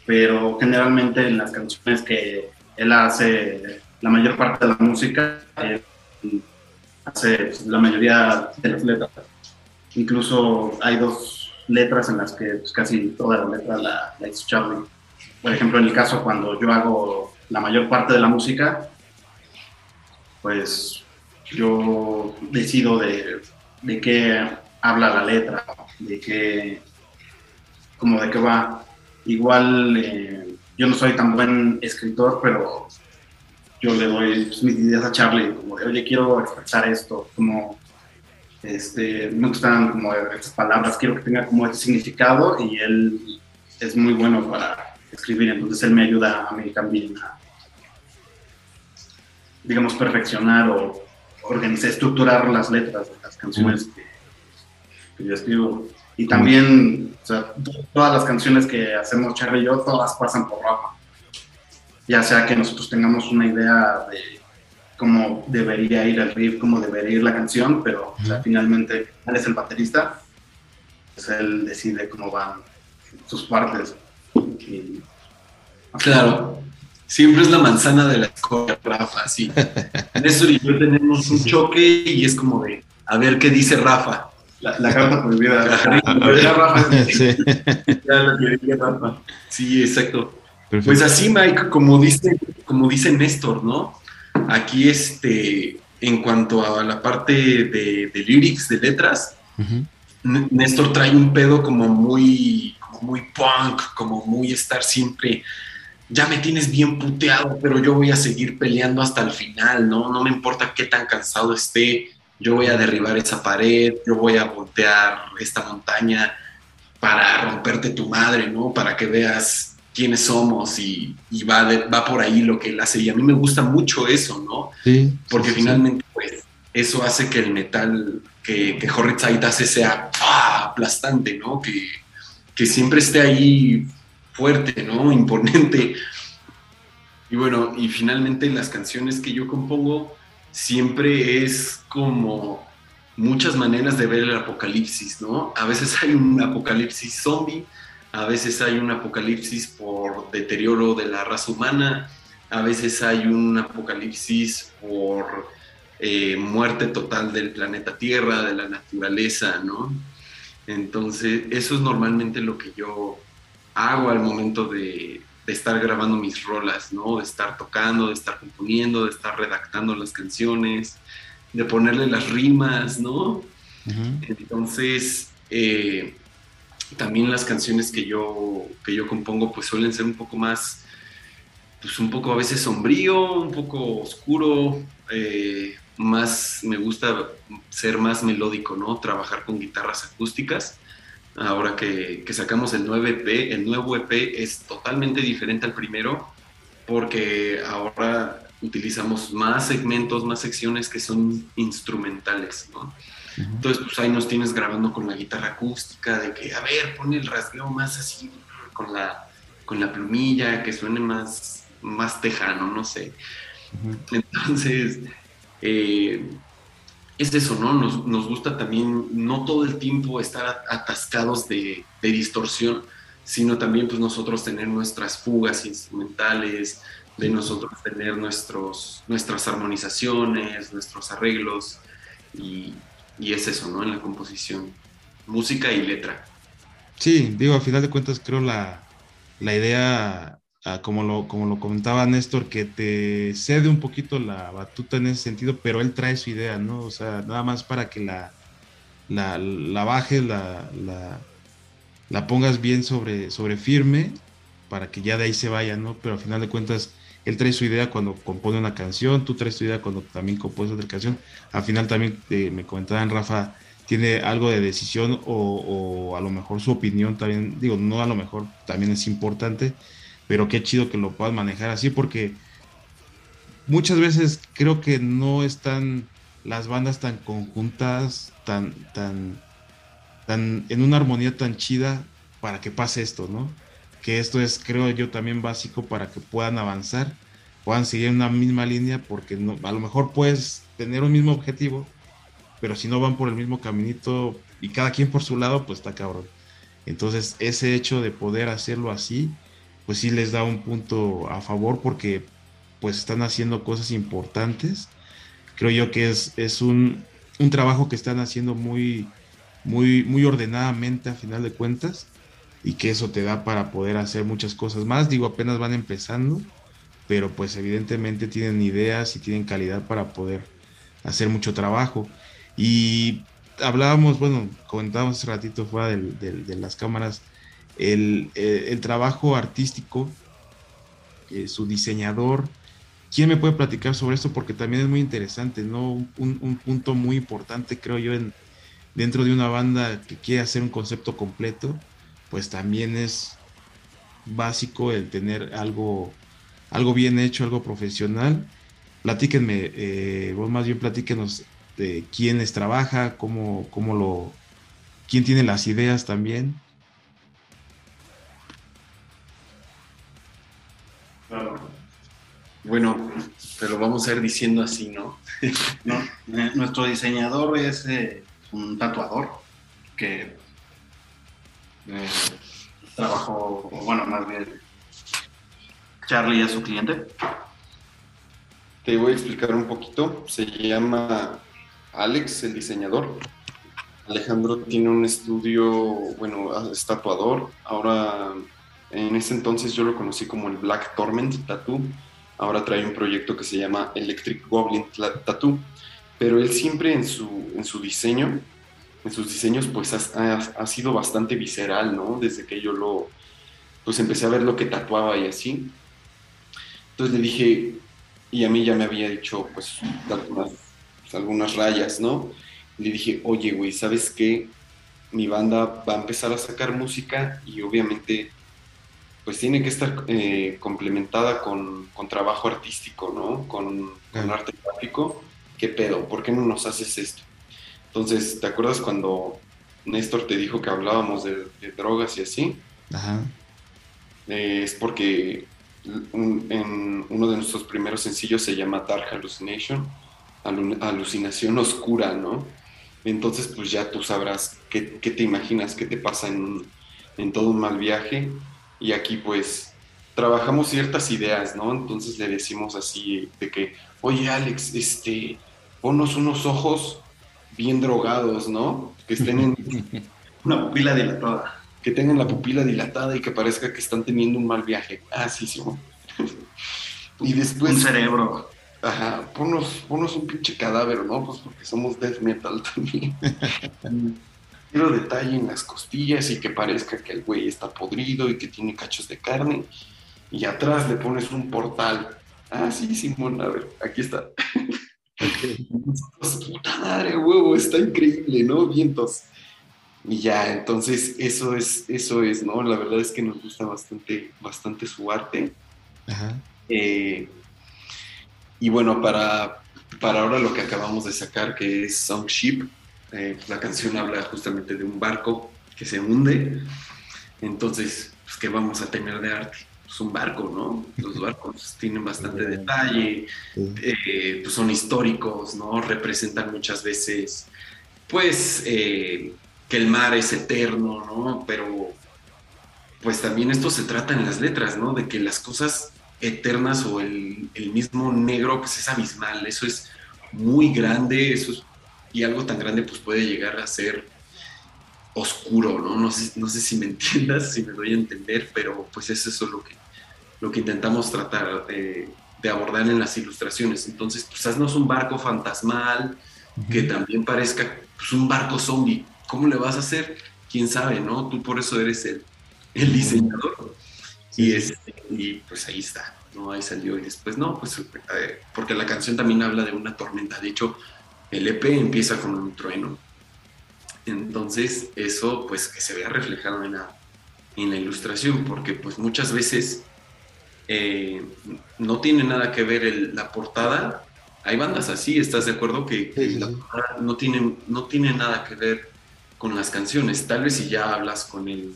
pero generalmente en las canciones que él hace la mayor parte de la música, hace la mayoría de las letras. Incluso hay dos letras en las que pues, casi toda la letra la, la hizo Charlie. Por ejemplo, en el caso cuando yo hago la mayor parte de la música, pues yo decido de, de qué habla la letra, de qué, como de qué va. Igual eh, yo no soy tan buen escritor, pero yo le doy pues, mis ideas a Charlie, como de, oye, quiero expresar esto, como, este, me gustan como estas palabras, quiero que tenga como este significado y él es muy bueno para escribir, entonces él me ayuda a mí también a, digamos, perfeccionar o organizar, estructurar las letras de las canciones que, yo escribo. Y también, o sea, todas las canciones que hacemos Charlie y yo, todas pasan por Rafa ya sea que nosotros tengamos una idea de cómo debería ir el riff, cómo debería ir la canción, pero finalmente él es el baterista, pues él decide cómo van sus partes. Claro, siempre es la manzana de la escoria, Rafa, sí. Néstor y yo tenemos un choque y es como de, a ver qué dice Rafa. La, carta prohibida. sí. sí, exacto. Pues así, Mike, como dice, como dice Néstor, ¿no? Aquí, este, en cuanto a la parte de, lyrics, de letras, Néstor trae un pedo como muy, muy punk, como muy estar siempre, ya me tienes bien puteado, pero yo voy a seguir peleando hasta el final, ¿no? No me importa qué tan cansado esté, yo voy a derribar esa pared, yo voy a voltear esta montaña para romperte tu madre, ¿no? Para que veas quiénes somos y, va, va por ahí lo que él hace. Y a mí me gusta mucho eso, ¿no? Sí. Porque finalmente, pues, eso hace que el metal que, que Horrid hace sea aplastante, ¿no? Que, que siempre esté ahí fuerte, ¿no? Imponente. Y bueno, y finalmente las canciones que yo compongo siempre es como muchas maneras de ver el apocalipsis, ¿no? A veces hay un apocalipsis zombie, a veces hay un apocalipsis por deterioro de la raza humana, a veces hay un apocalipsis por eh, muerte total del planeta Tierra, de la naturaleza, ¿no? Entonces, eso es normalmente lo que yo hago al momento de, de estar grabando mis rolas, ¿no? De estar tocando, de estar componiendo, de estar redactando las canciones, de ponerle las rimas, ¿no? Entonces, eh, también las canciones que yo, que yo compongo pues suelen ser un poco más, pues un poco a veces sombrío, un poco oscuro, eh, más me gusta ser más melódico, ¿no? Trabajar con guitarras acústicas ahora que, sacamos el, 9EP, el nuevo EP es totalmente diferente al primero porque ahora utilizamos más segmentos, más secciones que son instrumentales, ¿no? Entonces, pues ahí nos tienes grabando con la guitarra acústica, de que, a ver, pone el rasgueo más así, con la, con la plumilla, que suene más, más tejano, no sé. Entonces, eh, es eso, ¿no? Nos, gusta también no todo el tiempo estar atascados de, distorsión, sino también pues nosotros tener nuestras fugas instrumentales, de nosotros tener nuestros, nuestras armonizaciones, nuestros arreglos, y, es eso, ¿no? En la composición, música y letra. Sí, digo, al final de cuentas creo la, la idea como, lo, como lo comentaba Néstor, que te cede un poquito la batuta en ese sentido, pero él trae su idea, ¿no? O sea, nada más para que la, la, la bajes, la, la, pongas bien sobre, sobre firme, para que ya de ahí se vaya, ¿no? Pero al final de cuentas, él trae su idea cuando compone una canción, tú traes tu idea cuando también compones otra canción. Al final también eh, me comentaban, Rafa, tiene algo de decisión o, o, a lo mejor su opinión también, digo, no a lo mejor también es importante, pero qué chido que lo puedas manejar así porque muchas veces creo que no están las bandas tan conjuntas, tan, tan, tan en una armonía tan chida para que pase esto, ¿no? Que esto es, creo yo, también básico para que puedan avanzar, puedan seguir una misma línea, porque no, a lo mejor puedes tener un mismo objetivo, pero si no van por el mismo caminito y cada quien por su lado, pues está cabrón. Entonces, ese hecho de poder hacerlo así, pues sí les da un punto a favor porque pues están haciendo cosas importantes. Creo yo que es, es un, trabajo que están haciendo muy, muy, muy ordenadamente a final de cuentas y que eso te da para poder hacer muchas cosas más. Digo, apenas van empezando, pero pues evidentemente tienen ideas y tienen calidad para poder hacer mucho trabajo. Y hablábamos, bueno, comentábamos hace ratito fuera de las cámaras eh, el, trabajo artístico, eh, su diseñador. ¿Quién me puede platicar sobre esto? Porque también es muy interesante, ¿no? Un, punto muy importante, creo yo, en, dentro de una banda que quiere hacer un concepto completo, pues también es básico el tener algo, algo bien hecho, algo profesional. Platíquenme, eh, vos más bien platíquenos de quiénes trabaja, cómo, cómo lo, quién tiene las ideas también. Bueno, pero vamos a ir diciendo así, ¿no? no eh, nuestro diseñador es eh, un tatuador que eh, trabajó, bueno, más bien Charlie es su cliente. Te voy a explicar un poquito. Se llama Alex, el diseñador. Alejandro tiene un estudio, bueno, es tatuador. Ahora, en ese entonces yo lo conocí como el Black Torment Tattoo. Ahora trae un proyecto que se llama Electric Goblin Tattoo. Pero él siempre en su, en su diseño, en sus diseños, pues ha, ha, sido bastante visceral, ¿no? Desde que yo lo, pues empecé a ver lo que tatuaba y así. Entonces le dije, y a mí ya me había dicho, pues, algunas, pues, algunas rayas, ¿no? le dije, oye, güey, ¿sabes qué? Mi banda va a empezar a sacar música y obviamente pues tiene que estar eh, complementada con, trabajo artístico, ¿no? Con, arte gráfico. ¿Qué pedo? ¿Por qué no nos haces esto? Entonces, ¿te acuerdas cuando Néstor te dijo que hablábamos de, drogas y así? Ajá. Eh, es porque en uno de nuestros primeros sencillos se llama Dark Hallucination, alucinación oscura, ¿no? Entonces, pues ya tú sabrás qué, te imaginas, qué te pasa en, todo un mal viaje. Y aquí, pues, trabajamos ciertas ideas, ¿no? Entonces le decimos así de que, oye, Alex, este, ponos unos ojos bien drogados, ¿no? Que estén en una pupila dilatada. Que tengan la pupila dilatada y que parezca que están teniendo un mal viaje. Ah, sí, sí. y después... Un cerebro. Ajá, ponnos, un pinche cadáver, ¿no? Pues porque somos death metal también. Quiero detalle en las costillas y que parezca que el güey está podrido y que tiene cachos de carne. Y atrás le pones un portal. Ah, sí, Simón, a ver, aquí está. puta madre, huevo, está increíble, ¿no? Vientos. Y ya, entonces eso es, eso es, ¿no? La verdad es que nos gusta bastante, bastante su arte. Ajá. Eh, y bueno, para, para ahora lo que acabamos de sacar, que es Song Ship, eh, la canción habla justamente de un barco que se hunde. Entonces, pues, ¿qué vamos a tener de arte? Pues un barco, ¿no? Los barcos tienen bastante detalle, eh, pues son históricos, ¿no? Representan muchas veces, pues, eh, que el mar es eterno, ¿no? Pero, pues también esto se trata en las letras, ¿no? De que las cosas eternas o el, mismo negro, pues es abismal, eso es muy grande, eso y algo tan grande pues puede llegar a ser oscuro, ¿no? No sé, no sé si me entiendas, si me doy a entender, pero pues eso es lo que, lo que intentamos tratar de, abordar en las ilustraciones. Entonces, pues haznos un barco fantasmal, que también parezca pues, un barco zombie. ¿Cómo le vas a hacer? ¿Quién sabe, no? Tú por eso eres el, el diseñador. Y, este, y pues ahí está, ¿no? Ahí salió y después, no, pues eh, porque la canción también habla de una tormenta, de hecho, el EP empieza con un trueno. Entonces, eso pues que se vea reflejado en la, en la ilustración, porque pues muchas veces eh, no tiene nada que ver la portada. Hay bandas así, ¿estás de acuerdo? Que, la portada no tiene, no tiene nada que ver con las canciones. Tal vez si ya hablas con el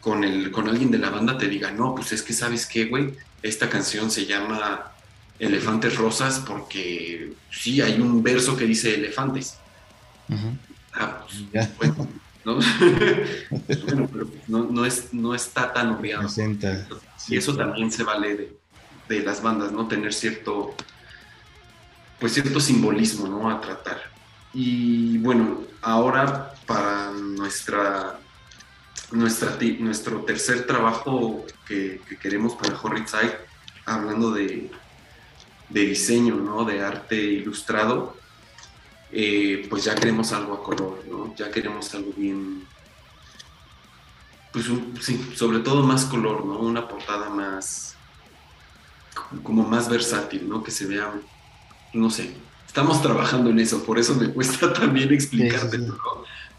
con, el, con alguien de la banda te diga, no, pues es que sabes qué, güey, esta canción se llama Elefantes Rosas porque sí, hay un verso que dice elefantes. Ah, pues, ¿no? pero no, es, no está tan obviado. Y eso también se vale de, de, las bandas, ¿no? Tener cierto, pues cierto simbolismo, ¿no? A tratar. Y bueno, ahora para nuestra nuestra, nuestro tercer trabajo que, queremos para Horridside, hablando de, diseño, ¿no? de arte ilustrado, eh, pues ya queremos algo a color, ¿no? ya queremos algo bien, pues sí, sobre todo más color, ¿no? una portada más, como más versátil, ¿no? que se vea, no sé, estamos trabajando en eso, por eso me cuesta también explicarte, ¿no?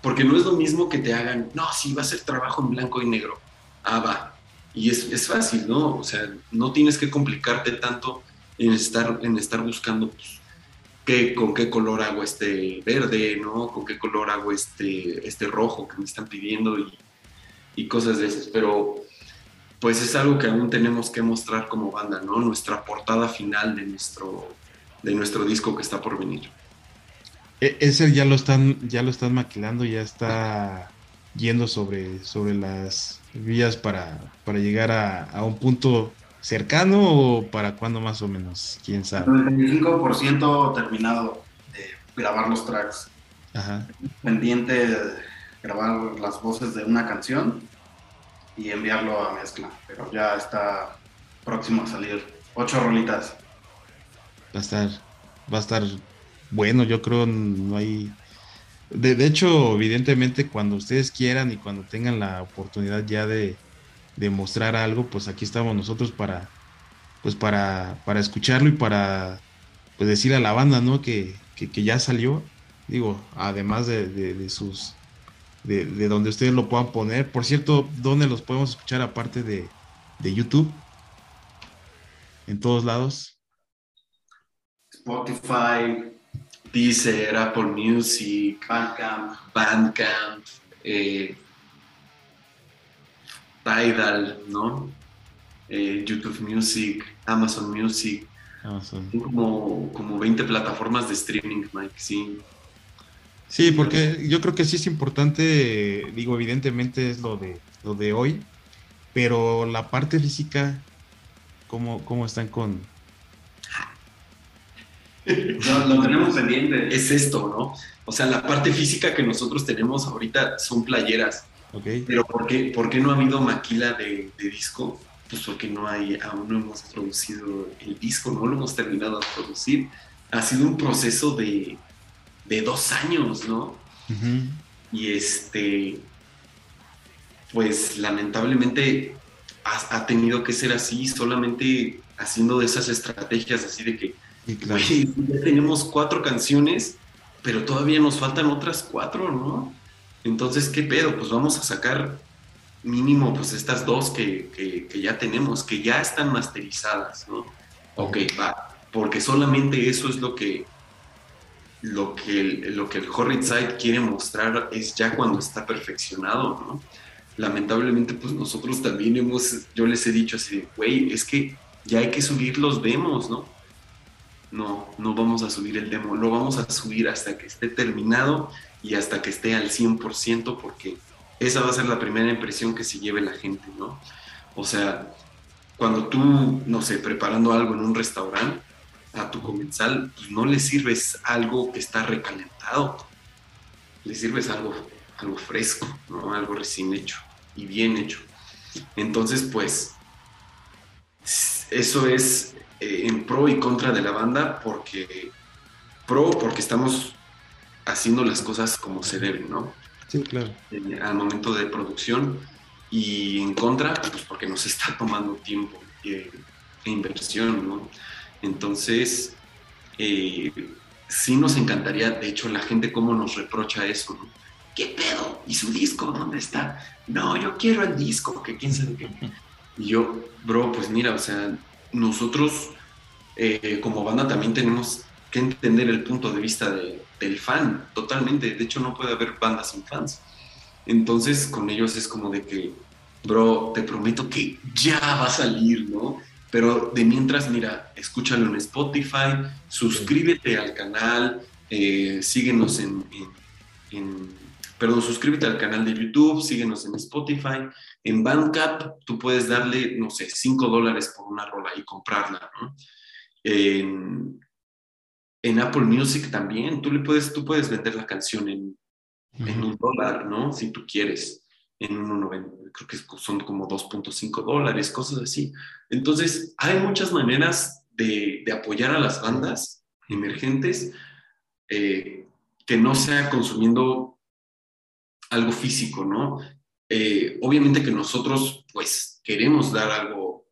Porque no es lo mismo que te hagan, no, sí, va a ser trabajo en blanco y negro. Ah, va. Y es, es fácil, ¿no? O sea, no tienes que complicarte tanto en estar, en estar buscando pues, qué, con qué color hago este verde, ¿no? Con qué color hago este, este rojo que me están pidiendo y, cosas de esas. Pero pues es algo que aún tenemos que mostrar como banda, ¿no? Nuestra portada final de nuestro, de nuestro disco que está por venir. E, ese ya lo están, ya lo están maquilando, ya está yendo sobre, sobre las vías para, para llegar a, un punto cercano o para cuándo más o menos, quién sabe. 95% terminado de grabar los tracks. pendiente de grabar las voces de una canción y enviarlo a mezcla. Pero ya está próximo a salir. Ocho rolitas. Va a estar, va a estar bueno, yo creo no hay. De, de hecho, evidentemente, cuando ustedes quieran y cuando tengan la oportunidad ya de, de mostrar algo, pues aquí estamos nosotros para, pues para, para escucharlo y para pues decir a la banda, ¿no? Que, que, ya salió, digo, además de, de, sus, de, de, donde ustedes lo puedan poner. Por cierto, ¿dónde los podemos escuchar aparte de, de YouTube? En todos lados. Spotify, Deezer, Apple Music, Bandcamp, Bandcamp eh, Tidal, ¿no? Eh, YouTube Music, Amazon Music. Amazon. Como, como 20 plataformas de streaming, Mike, sí. Sí, porque yo creo que sí es importante, digo, evidentemente es lo de, lo de hoy, pero la parte física, ¿cómo, cómo están con...? lo tenemos pendiente. Es esto, ¿no? O sea, la parte física que nosotros tenemos ahorita son playeras. Pero ¿por qué, ¿por qué no ha habido maquila de, disco? Pues porque no hay, aún no hemos producido el disco, no lo hemos terminado de producir. Ha sido un proceso de, dos años, ¿no? Y este, pues lamentablemente ha, tenido que ser así, solamente haciendo de esas estrategias así de que, ya tenemos cuatro canciones, pero todavía nos faltan otras cuatro, ¿no? Entonces, ¿qué pedo? Pues vamos a sacar mínimo pues estas dos que, ya tenemos, que ya están masterizadas, ¿no? Ok, va, porque solamente eso es lo que lo que el, lo que el Horrid Side quiere mostrar es ya cuando está perfeccionado, ¿no? Lamentablemente, pues nosotros también hemos, yo les he dicho así, güey, es que ya hay que subir los demos, ¿no? No, no vamos a subir el demo, lo vamos a subir hasta que esté terminado y hasta que esté al 100% porque esa va a ser la primera impresión que se lleve la gente, ¿no? O sea, cuando tú, no sé, preparando algo en un restaurante, a tu comensal, pues no le sirves algo que está recalentado, le sirves algo, algo fresco, ¿no? Algo recién hecho y bien hecho. Entonces, pues, eso es eh, en pro y contra de la banda porque, pro porque estamos haciendo las cosas como se deben, ¿no? Sí, claro. Eh, al momento de producción y en contra, pues porque nos está tomando tiempo e inversión, ¿no? Entonces, eh, sí nos encantaría, de hecho, la gente cómo nos reprocha eso, ¿no? ¿Qué pedo? ¿Y su disco dónde está? No, yo quiero el disco, que quién sabe qué. Y yo, bro, pues mira, o sea, nosotros eh, como banda también tenemos que entender el punto de vista del fan, totalmente. De hecho, no puede haber bandas sin fans. Entonces, con ellos es como de que, bro, te prometo que ya va a salir, ¿no? Pero de mientras, mira, escúchalo en Spotify, suscríbete al canal, eh, síguenos en, perdón, suscríbete al canal de YouTube, síguenos en Spotify. En Bandcamp tú puedes darle, no sé, 5 dólares por una rola y comprarla, ¿no? En, en Apple Music también, tú, le puedes, tú puedes vender la canción en, en un dólar, ¿no? Si tú quieres, en 1.90, creo que son como 2.5 dólares, cosas así. Entonces, hay muchas maneras de, de apoyar a las bandas emergentes eh, que no sea consumiendo algo físico, ¿no? Eh, obviamente que nosotros, pues, queremos dar algo,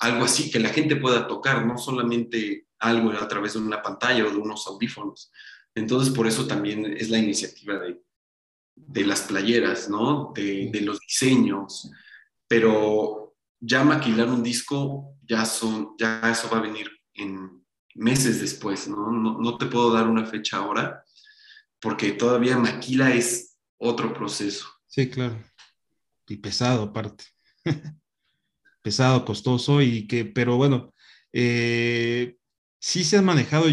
algo así, que la gente pueda tocar, no solamente algo a través de una pantalla o de unos audífonos. Entonces, por eso también es la iniciativa de, de las playeras, ¿no? De, de, los diseños. Pero ya maquilar un disco, ya, son, ya eso va a venir en meses después, ¿no? ¿no? No te puedo dar una fecha ahora, porque todavía maquila es otro proceso. Sí, claro. Y pesado aparte. pesado, costoso y que, pero bueno, eh, sí se han manejado,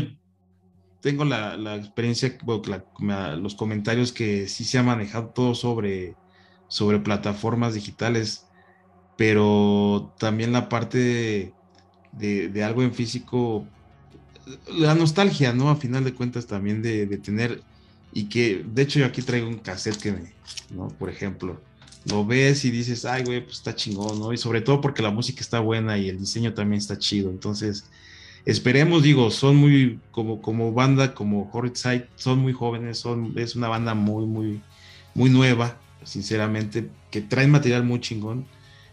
tengo la, experiencia, los comentarios que sí se ha manejado todo sobre, sobre plataformas digitales, pero también la parte de, algo en físico, la nostalgia, ¿no? A final de cuentas también de, tener y que, de hecho, yo aquí traigo un cassette que me, ¿no? Por ejemplo, lo ves y dices, ay, güey, pues está chingón, ¿no? Y sobre todo porque la música está buena y el diseño también está chido. Entonces, esperemos, digo, son muy, como, como banda, como Sight, son muy jóvenes, son, es una banda muy, muy, muy nueva, sinceramente, que traen material muy chingón,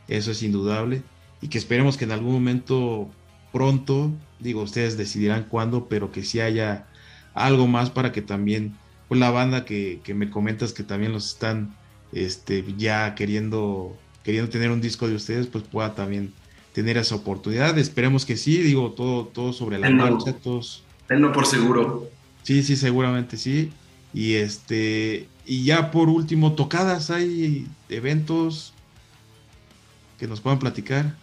eso es indudable, y que esperemos que en algún momento pronto, digo, ustedes decidirán cuándo, pero que sí haya algo más para que también pues, la banda que, me comentas que también los están este, ya queriendo, queriendo tener un disco de ustedes, pues pueda también tener esa oportunidad. Esperemos que sí, digo, todo, todo sobre la marcha, todos. no por seguro. Sí, sí, seguramente sí. Y este, y ya por último, tocadas, hay eventos que nos puedan platicar.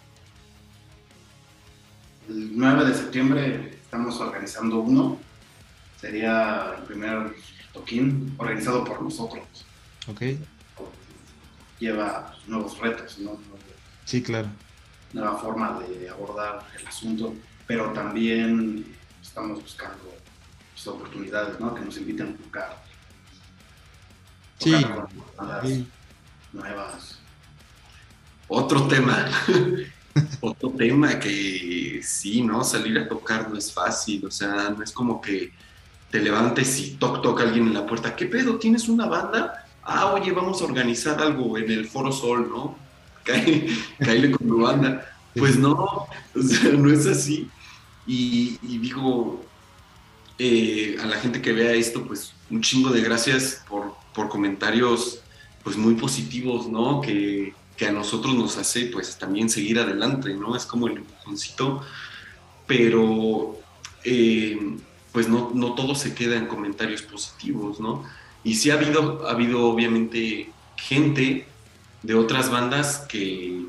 El 9 de septiembre estamos organizando uno. Sería el primer toquín organizado por nosotros. Ok. Lleva nuevos retos, ¿no? Sí, claro. Nueva forma de abordar el asunto, pero también estamos buscando pues, oportunidades, ¿no? Que nos inviten a tocar. sí. Nuevas. Otro tema. Otro tema que sí, ¿no? Salir a tocar no es fácil, o sea, no es como que te levantes y toc toc alguien en la puerta, ¿qué pedo? ¿Tienes una banda? Ah, oye, vamos a organizar algo en el Foro Sol, ¿no? Cállate con tu banda. Pues no, no es así. Y, digo, eh, a la gente que vea esto, pues un chingo de gracias por, por comentarios pues muy positivos, ¿no? Que, que, a nosotros nos hace pues también seguir adelante, ¿no? Es como el empujoncito, pero eh, pues no, no todo se queda en comentarios positivos, ¿no? Y sí ha habido, ha habido obviamente gente de otras bandas que...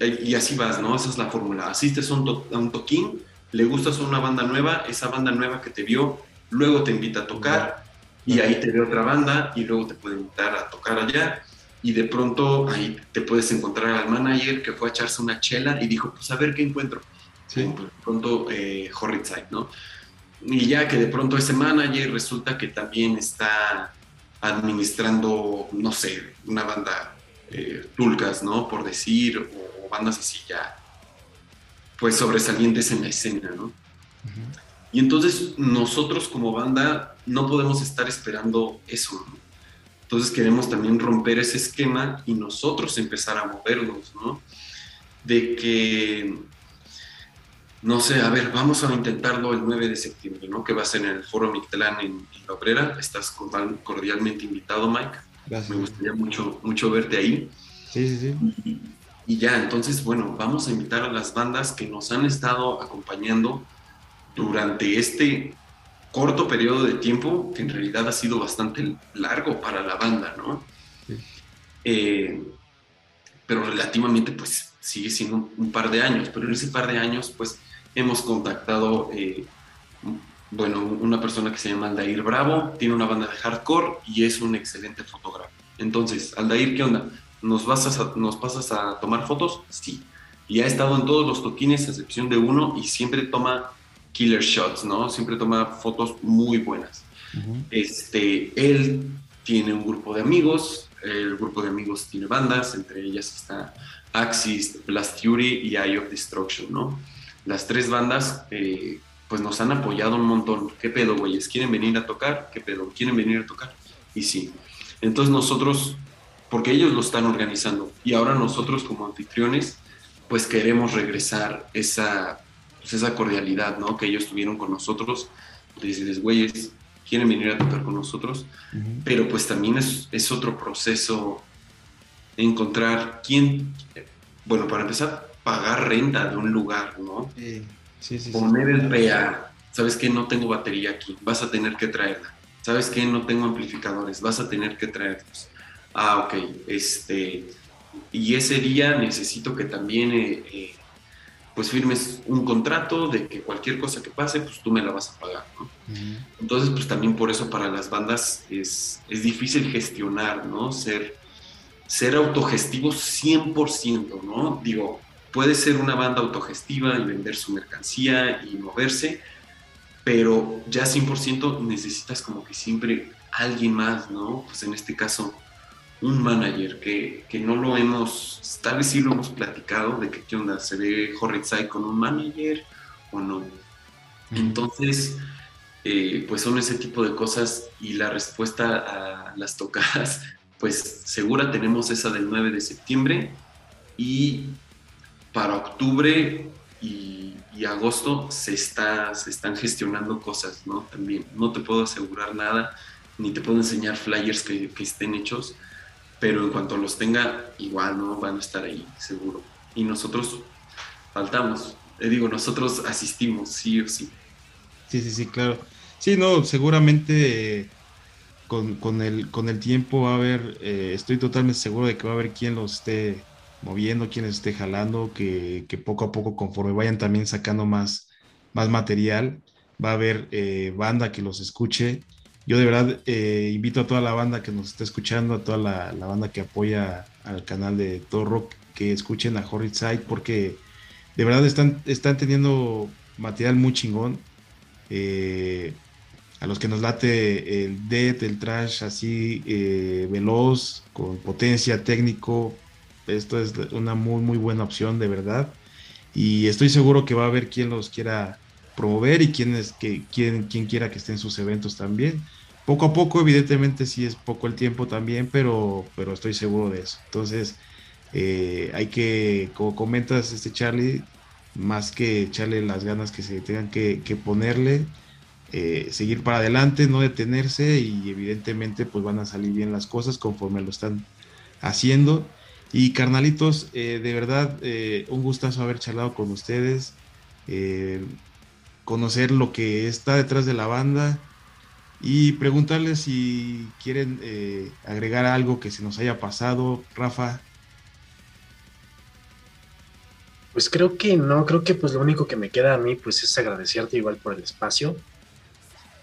Y así vas, ¿no? Esa es la fórmula. Asistes a un, a un toquín, le gustas a una banda nueva, esa banda nueva que te vio, luego te invita a tocar y ahí te ve otra banda y luego te puede invitar a tocar allá y de pronto ahí te puedes encontrar al manager que fue a echarse una chela y dijo, pues a ver qué encuentro. Sí. de pronto eh, Horridside, ¿no? y ya que de pronto ese manager resulta que también está administrando, no sé, una banda eh, tulcas, ¿no? Por decir, o, bandas así ya, pues sobresalientes en la escena, ¿no? Y entonces nosotros como banda no podemos estar esperando eso, ¿no? Entonces queremos también romper ese esquema y nosotros empezar a movernos, ¿no? De que no sé, a ver, vamos a intentarlo el 9 de septiembre, ¿no? Que va a ser en el Foro Mictlán en, La Obrera. Estás cordialmente invitado, Mike. Gracias. Me gustaría mucho, mucho verte ahí. Sí, sí, sí. Y, ya, entonces, bueno, vamos a invitar a las bandas que nos han estado acompañando durante este corto periodo de tiempo, que en realidad ha sido bastante largo para la banda, ¿no? Eh, pero relativamente, pues, sigue siendo un par de años, pero en ese par de años, pues, hemos contactado, eh, bueno, una persona que se llama Aldair Bravo, tiene una banda de hardcore y es un excelente fotógrafo. Entonces, Aldair, ¿qué onda? ¿Nos, vas ¿Nos pasas a tomar fotos? Sí. Y ha estado en todos los toquines, a excepción de uno, y siempre toma killer shots, ¿no? Siempre toma fotos muy buenas. este, él tiene un grupo de amigos, el grupo de amigos tiene bandas, entre ellas está Axis, Blast Fury y Eye of Destruction, ¿no? las tres bandas eh, pues nos han apoyado un montón. ¿Qué pedo, güeyes? ¿Quieren venir a tocar? ¿Qué pedo? ¿Quieren venir a tocar? Y sí. Entonces nosotros, porque ellos lo están organizando y ahora nosotros como anfitriones, pues queremos regresar esa, pues esa cordialidad, ¿no? Que ellos tuvieron con nosotros. Decirles, güeyes, quieren venir a tocar con nosotros, pero pues también es, es otro proceso encontrar quién, bueno, para empezar, pagar renta de un lugar, ¿no? Sí, sí, sí. Poner el PA, ¿sabes qué? No tengo batería aquí, vas a tener que traerla. ¿Sabes qué? No tengo amplificadores, vas a tener que traerlos. Ah, ok, este... Y ese día necesito que también... Eh, eh, pues firmes un contrato de que cualquier cosa que pase, pues tú me la vas a pagar, ¿no? Entonces, pues también por eso para las bandas es, es difícil gestionar, ¿no? Ser, ser autogestivos 100%, ¿no? Digo, puede ser una banda autogestiva y vender su mercancía y moverse, pero ya 100% necesitas como que siempre alguien más, ¿no? Pues en este caso, un manager que, que, no lo hemos, tal vez sí lo hemos platicado, de que qué onda, se ve Horritside con un manager o no. Entonces, eh, pues son ese tipo de cosas y la respuesta a las tocadas, pues segura tenemos esa del 9 de septiembre y para octubre y, agosto se, está, se están gestionando cosas, ¿no? También no te puedo asegurar nada, ni te puedo enseñar flyers que, que estén hechos, pero en cuanto los tenga, igual, ¿no? Van a estar ahí, seguro. Y nosotros faltamos, le digo, nosotros asistimos, sí o sí. Sí, sí, sí, claro. Sí, no, seguramente con, con, el, con el tiempo va a haber, eh, estoy totalmente seguro de que va a haber quien los esté moviendo, quien esté jalando, que, que, poco a poco, conforme vayan también sacando más, más material, va a haber eh, banda que los escuche. Yo de verdad eh, invito a toda la banda que nos está escuchando, a toda la, la banda que apoya al canal de Todo Rock, que escuchen a Horrid Side, porque de verdad están, están teniendo material muy chingón. Eh, a los que nos late el death, el trash así veloz, con potencia técnico, esto es una muy muy buena opción de verdad. Y estoy seguro que va a haber quien los quiera promover y quien, es, que, quien, quien quiera que esté en sus eventos también. Poco a poco, evidentemente sí es poco el tiempo también, pero, pero estoy seguro de eso. Entonces, eh, hay que, como comentas, este Charlie, más que echarle las ganas que se tengan que, ponerle, eh, seguir para adelante, no detenerse y evidentemente pues van a salir bien las cosas conforme lo están haciendo. Y carnalitos, eh, de verdad, un gustazo haber charlado con ustedes, conocer lo que está detrás de la banda y preguntarles si quieren agregar algo que se nos haya pasado. Rafa, Pues creo que no, creo que pues lo único que me queda a mí pues es agradecerte igual por el espacio.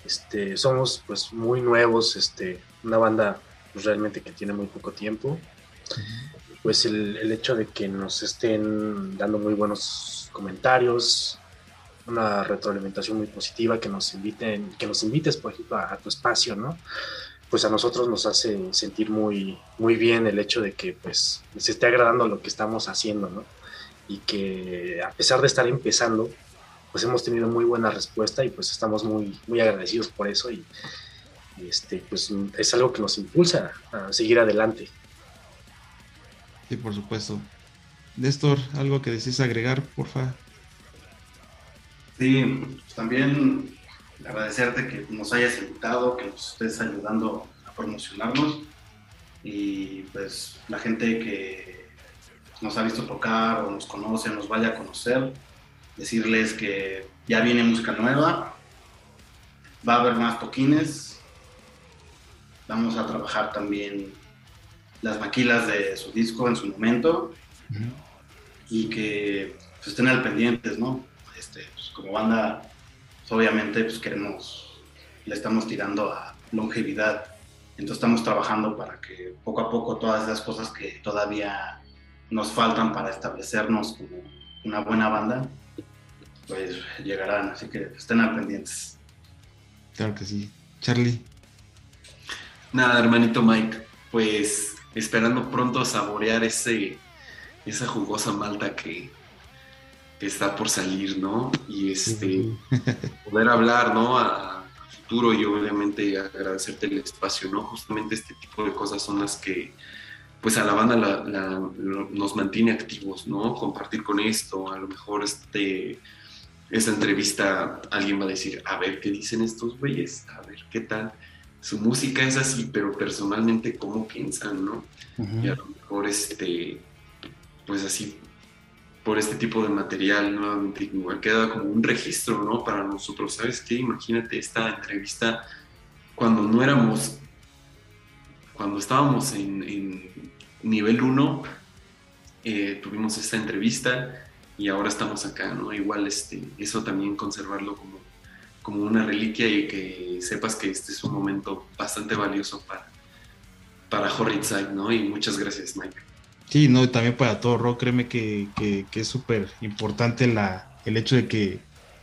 Este, somos pues muy nuevos, este, una banda pues, realmente que tiene muy poco tiempo. Pues el, el, hecho de que nos estén dando muy buenos comentarios, una retroalimentación muy positiva, que nos inviten, que nos invites por ejemplo a, tu espacio, ¿no? Pues a nosotros nos hace sentir muy, muy bien el hecho de que pues les esté agradando lo que estamos haciendo, ¿no? y que a pesar de estar empezando, pues hemos tenido muy buena respuesta y pues estamos muy, muy agradecidos por eso y, este, pues es algo que nos impulsa a seguir adelante. Sí, por supuesto. Néstor, ¿algo que desees agregar, porfa? Sí, pues también agradecerte que nos hayas invitado, que nos estés ayudando a promocionarnos y pues la gente que nos ha visto tocar o nos conoce, nos vaya a conocer, decirles que ya viene música nueva, va a haber más toquines, vamos a trabajar también las maquilas de su disco en su momento y que pues, estén al pendientes, ¿no? Este, pues, como banda, pues, obviamente pues queremos, le estamos tirando a longevidad, entonces estamos trabajando para que poco a poco todas esas cosas que todavía nos faltan para establecernos como una buena banda, pues llegarán, así que estén al pendientes. Claro que sí. Charlie. Nada, hermanito Mike, pues esperando pronto saborear ese, esa jugosa malta que, que está por salir, ¿no? Y este, poder hablar, ¿no? A, a, futuro y obviamente agradecerte el espacio, ¿no? Justamente este tipo de cosas son las que pues a la banda nos mantiene activos, ¿no? Compartir con esto, a lo mejor este, esta entrevista alguien va a decir, a ver, ¿qué dicen estos güeyes? A ver, ¿qué tal? Su música es así, pero personalmente, ¿cómo piensan, no? Y a lo mejor, este, pues así, por este tipo de material, nuevamente, queda como un registro, ¿no? Para nosotros, ¿sabes qué? Imagínate esta entrevista cuando no éramos cuando estábamos en, nivel 1 eh, tuvimos esta entrevista y ahora estamos acá, ¿no? Igual este, eso también conservarlo como, como una reliquia y que sepas que este es un momento bastante valioso para, para Horridside, ¿no? Y muchas gracias, Mike. Sí, no, también para todo rock, créeme que, que, es súper importante la, el hecho de que,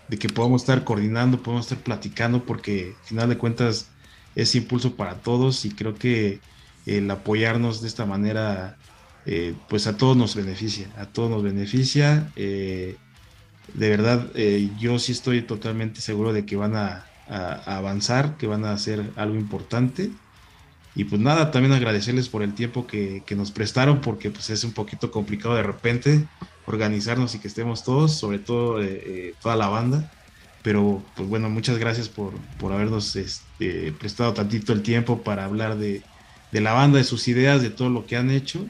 de que podamos estar coordinando, podamos estar platicando, porque al final de cuentas ese impulso para todos y creo que el apoyarnos de esta manera, eh, pues a todos nos beneficia, a todos nos beneficia. Eh, de verdad, eh, yo sí estoy totalmente seguro de que van a, avanzar, que van a hacer algo importante. Y pues nada, también agradecerles por el tiempo que, que, nos prestaron, porque pues es un poquito complicado de repente organizarnos y que estemos todos, sobre todo toda la banda. Pero pues bueno, muchas gracias por, por habernos este, prestado tantito el tiempo para hablar de, de la banda, de sus ideas, de todo lo que han hecho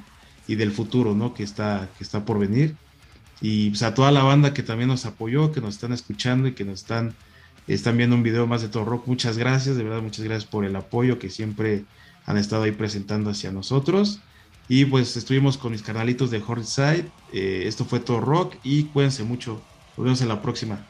y del futuro, ¿no? Que está, que está por venir. Y pues, a toda la banda que también nos apoyó, que nos están escuchando y que nos están, están viendo un video más de todo rock, muchas gracias, de verdad, muchas gracias por el apoyo que siempre han estado ahí presentando hacia nosotros. Y pues estuvimos con mis canalitos de Hornside. Eh, esto fue todo rock y cuídense mucho. Nos vemos en la próxima.